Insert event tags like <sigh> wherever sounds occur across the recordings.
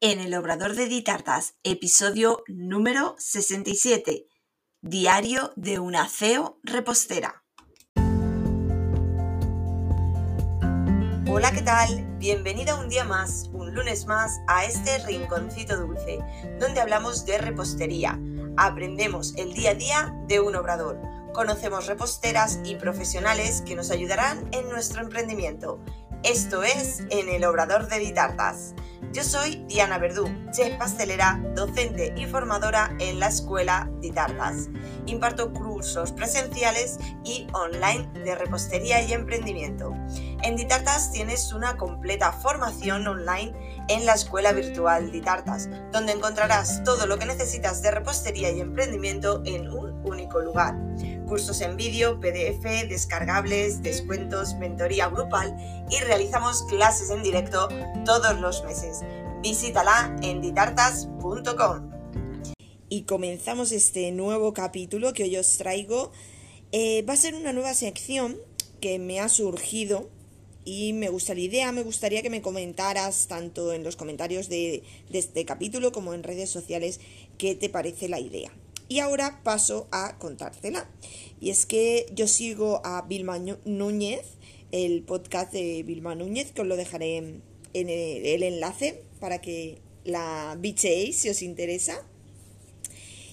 en el Obrador de Ditartas, episodio número 67, Diario de una CEO repostera. Hola, ¿qué tal? Bienvenida un día más, un lunes más, a este rinconcito dulce, donde hablamos de repostería. Aprendemos el día a día de un obrador. Conocemos reposteras y profesionales que nos ayudarán en nuestro emprendimiento. Esto es En el Obrador de Ditartas. Yo soy Diana Verdú, chef pastelera, docente y formadora en la Escuela Ditartas. Imparto cursos presenciales y online de repostería y emprendimiento. En Ditartas tienes una completa formación online en la Escuela Virtual Ditartas, donde encontrarás todo lo que necesitas de repostería y emprendimiento en un único lugar cursos en vídeo, PDF, descargables, descuentos, mentoría grupal y realizamos clases en directo todos los meses. Visítala en ditartas.com. Y comenzamos este nuevo capítulo que hoy os traigo. Eh, va a ser una nueva sección que me ha surgido y me gusta la idea, me gustaría que me comentaras tanto en los comentarios de, de este capítulo como en redes sociales qué te parece la idea. Y ahora paso a contártela. Y es que yo sigo a Vilma Núñez, el podcast de Vilma Núñez, que os lo dejaré en el, enlace para que la bichéis si os interesa.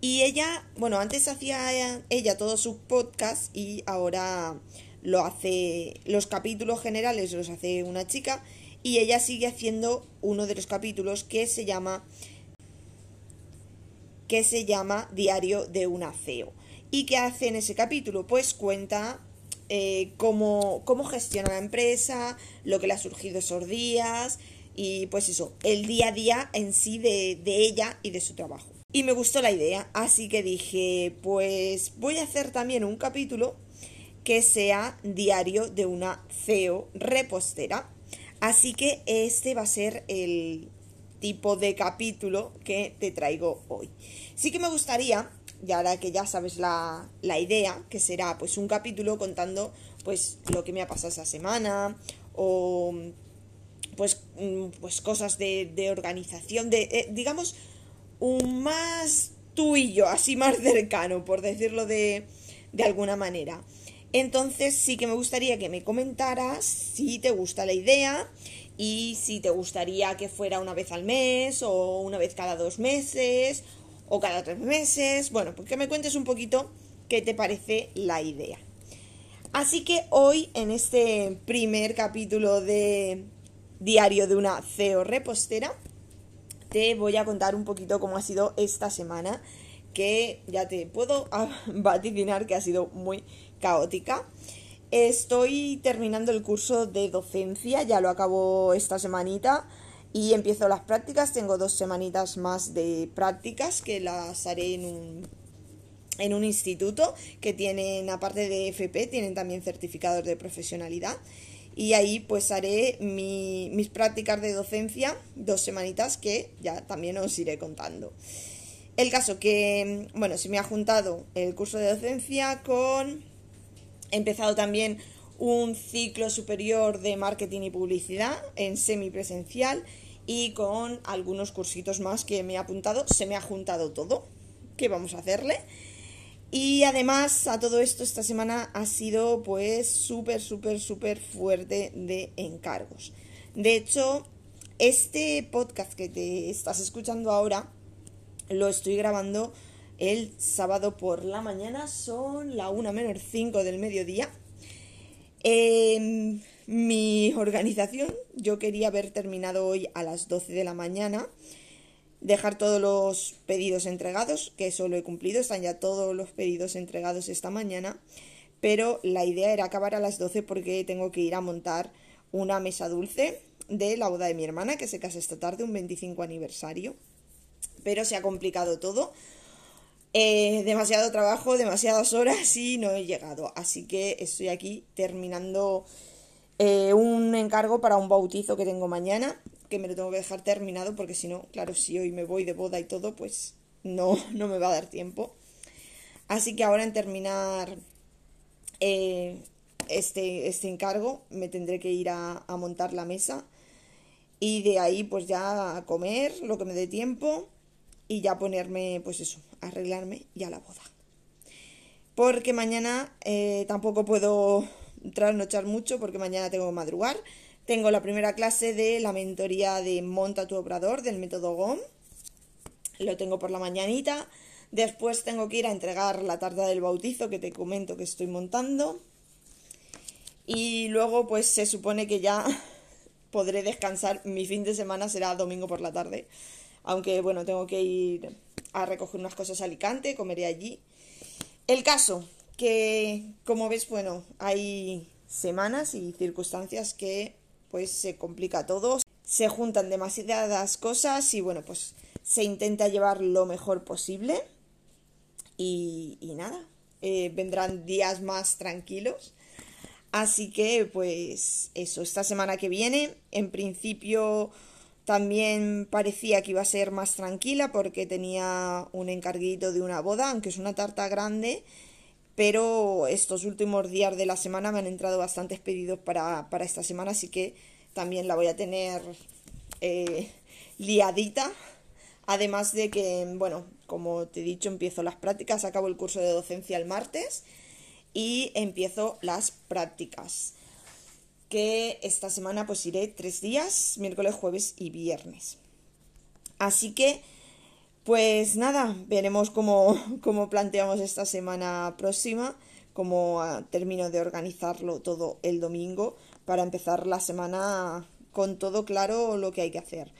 Y ella, bueno, antes hacía ella todos sus podcasts y ahora lo hace, los capítulos generales los hace una chica y ella sigue haciendo uno de los capítulos que se llama que se llama Diario de una CEO. ¿Y qué hace en ese capítulo? Pues cuenta eh, cómo, cómo gestiona la empresa, lo que le ha surgido esos días y pues eso, el día a día en sí de, de ella y de su trabajo. Y me gustó la idea, así que dije, pues voy a hacer también un capítulo que sea diario de una CEO repostera. Así que este va a ser el, tipo de capítulo que te traigo hoy. Sí que me gustaría, y ahora que ya sabes la, idea, que será pues un capítulo contando pues lo que me ha pasado esa semana o pues, mm, pues cosas de, organización, de eh, digamos un más tú y yo, así más cercano, por decirlo de, de alguna manera. Entonces sí que me gustaría que me comentaras si te gusta la idea y si te gustaría que fuera una vez al mes o una vez cada dos meses o cada tres meses. Bueno, pues que me cuentes un poquito qué te parece la idea. Así que hoy en este primer capítulo de Diario de una CEO repostera te voy a contar un poquito cómo ha sido esta semana que ya te puedo <laughs> vaticinar que ha sido muy caótica. Estoy terminando el curso de docencia, ya lo acabo esta semanita y empiezo las prácticas. Tengo dos semanitas más de prácticas que las haré en un, en un instituto que tienen, aparte de FP, tienen también certificados de profesionalidad. Y ahí pues haré mis prácticas de docencia, dos semanitas que ya también os iré contando. El caso que, bueno, se me ha juntado el curso de docencia con He empezado también un ciclo superior de marketing y publicidad en semipresencial y con algunos cursitos más que me he apuntado. Se me ha juntado todo. ¿Qué vamos a hacerle? Y además a todo esto esta semana ha sido pues súper, súper, súper fuerte de encargos. De hecho, este podcast que te estás escuchando ahora lo estoy grabando el sábado por la mañana, son la 1 menos 5 del mediodía. Em, mi organización, yo quería haber terminado hoy a las 12 de la mañana, dejar todos los pedidos entregados, que eso lo he cumplido, están ya todos los pedidos entregados esta mañana, pero la idea era acabar a las 12 porque tengo que ir a montar una mesa dulce de la boda de mi hermana, que se casa esta tarde, un 25 aniversario. Pero se ha complicado todo eh, demasiado trabajo, demasiadas horas y no he llegado. Así que estoy aquí terminando eh, un encargo para un bautizo que tengo mañana, que me lo tengo que dejar terminado porque si no, claro, si hoy me voy de boda y todo, pues no, no me va a dar tiempo. Así que ahora en terminar eh, este, este encargo me tendré que ir a, a montar la mesa y de ahí pues ya a comer lo que me dé tiempo y ya ponerme pues eso, arreglarme ya la boda. Porque mañana eh, tampoco puedo trasnochar mucho porque mañana tengo que madrugar. Tengo la primera clase de la mentoría de Monta tu Obrador del método GOM. Lo tengo por la mañanita. Después tengo que ir a entregar la tarta del bautizo que te comento que estoy montando. Y luego pues se supone que ya <laughs> podré descansar. Mi fin de semana será domingo por la tarde. Aunque bueno, tengo que ir a recoger unas cosas a Alicante, comeré allí. El caso, que como ves, bueno, hay semanas y circunstancias que pues se complica todo, se juntan demasiadas cosas y bueno, pues se intenta llevar lo mejor posible y, nada, eh, vendrán días más tranquilos Así que, pues eso, esta semana que viene, en principio también parecía que iba a ser más tranquila porque tenía un encarguito de una boda, aunque es una tarta grande, pero estos últimos días de la semana me han entrado bastantes pedidos para, esta semana, así que también la voy a tener eh, liadita. Además de que, bueno, como te he dicho, empiezo las prácticas, acabo el curso de docencia el martes y empiezo las prácticas que esta semana pues iré tres días, miércoles, jueves y viernes. Así que, pues nada, veremos cómo, <laughs> cómo planteamos esta semana próxima, cómo ah, termino de organizarlo todo el domingo para empezar la semana con todo claro lo que hay que hacer.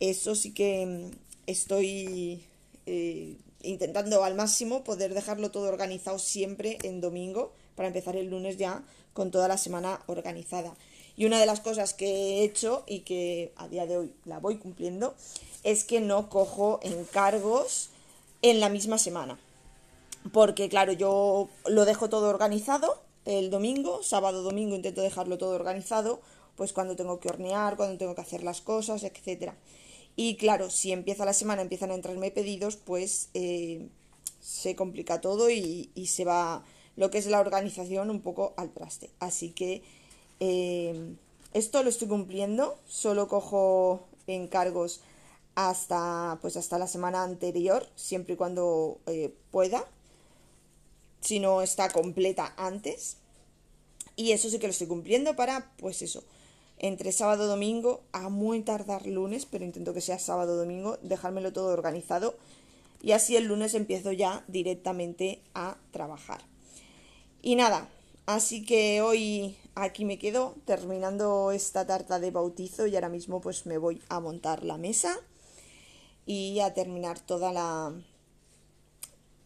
Eso sí que mm, estoy eh, intentando al máximo poder dejarlo todo organizado siempre en domingo para empezar el lunes ya con toda la semana organizada. Y una de las cosas que he hecho y que a día de hoy la voy cumpliendo es que no cojo encargos en la misma semana. Porque claro, yo lo dejo todo organizado el domingo, sábado, domingo intento dejarlo todo organizado, pues cuando tengo que hornear, cuando tengo que hacer las cosas, etcétera. Y claro, si empieza la semana, empiezan a entrarme pedidos, pues eh, se complica todo y, se va lo que es la organización un poco al traste. Así que eh, esto lo estoy cumpliendo, solo cojo encargos hasta pues hasta la semana anterior, siempre y cuando eh, pueda, si no está completa antes. Y eso sí que lo estoy cumpliendo para, pues eso, entre sábado y domingo, a muy tardar lunes, pero intento que sea sábado domingo, dejármelo todo organizado y así el lunes empiezo ya directamente a trabajar. Y nada, así que hoy aquí me quedo terminando esta tarta de bautizo y ahora mismo pues me voy a montar la mesa y a terminar toda la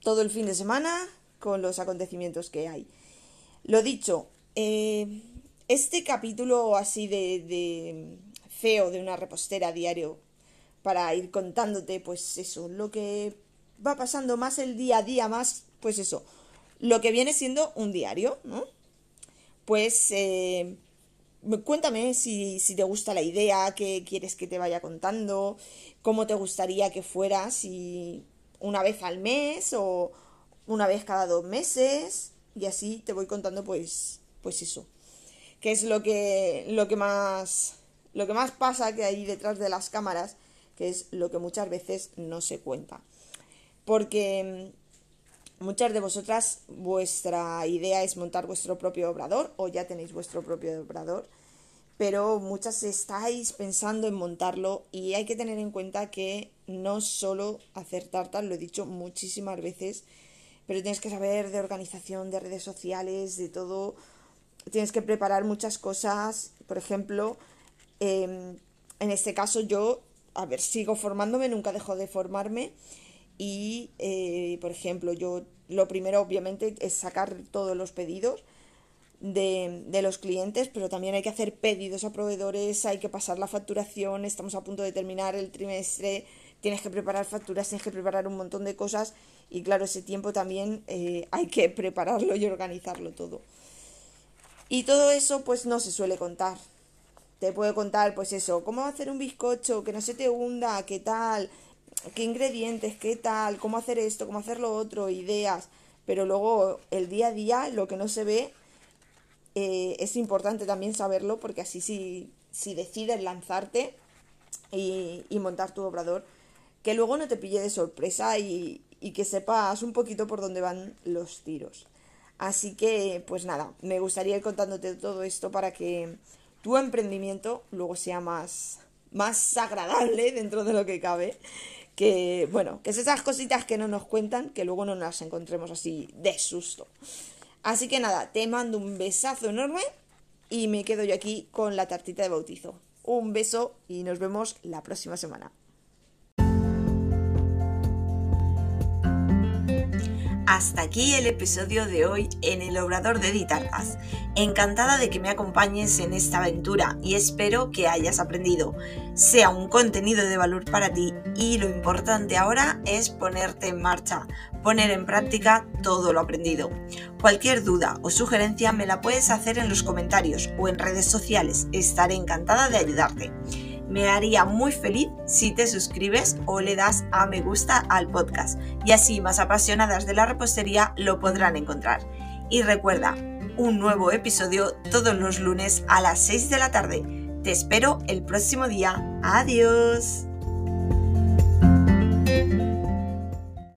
todo el fin de semana con los acontecimientos que hay. Lo dicho, eh, este capítulo así de, de feo de una repostera diario para ir contándote pues eso, lo que va pasando más el día a día, más pues eso, lo que viene siendo un diario, ¿no? Pues eh, cuéntame si, si, te gusta la idea, qué quieres que te vaya contando, cómo te gustaría que fuera, si una vez al mes o una vez cada dos meses, y así te voy contando pues, pues eso que es lo que, lo que más lo que más pasa que hay detrás de las cámaras, que es lo que muchas veces no se cuenta. Porque muchas de vosotras vuestra idea es montar vuestro propio obrador o ya tenéis vuestro propio obrador, pero muchas estáis pensando en montarlo y hay que tener en cuenta que no solo hacer tartas, lo he dicho muchísimas veces, pero tienes que saber de organización, de redes sociales, de todo. Tienes que preparar muchas cosas, por ejemplo, em, en este caso yo, a ver, sigo formándome, nunca dejo de formarme y, eh, por ejemplo, yo lo primero obviamente es sacar todos los pedidos de, de, los clientes, pero también hay que hacer pedidos a proveedores, hay que pasar la facturación, estamos a punto de terminar el trimestre, tienes que preparar facturas, tienes que preparar un montón de cosas y claro, ese tiempo también eh, hay que prepararlo y organizarlo todo. Y todo eso pues no se suele contar. Te puedo contar pues eso, cómo hacer un bizcocho, que no se te hunda, qué tal, qué ingredientes, qué tal, cómo hacer esto, cómo hacer lo otro, ideas. Pero luego el día a día, lo que no se ve, eh, es importante también saberlo porque así si, si decides lanzarte, y, y montar tu obrador, que luego no te pille de sorpresa y, y que sepas un poquito por dónde van los tiros. Así que, pues nada, me gustaría ir contándote todo esto para que tu emprendimiento luego sea más, más agradable <laughs> dentro de lo que cabe. Que, bueno, que es esas cositas que no nos cuentan, que luego no las encontremos así de susto. Así que nada, te mando un besazo enorme y me quedo yo aquí con la tartita de bautizo. Un beso y nos vemos la próxima semana. Hasta aquí el episodio de hoy en el Obrador de Ditartas. Encantada de que me acompañes en esta aventura y espero que hayas aprendido. Sea un contenido de valor para ti y lo importante ahora es ponerte en marcha, poner en práctica todo lo aprendido. Cualquier duda o sugerencia me la puedes hacer en los comentarios o en redes sociales. Estaré encantada de ayudarte. Me haría muy feliz si te suscribes o le das a me gusta al podcast y así más apasionadas de la repostería lo podrán encontrar. Y recuerda, un nuevo episodio todos los lunes a las 6 de la tarde. Te espero el próximo día. Adiós.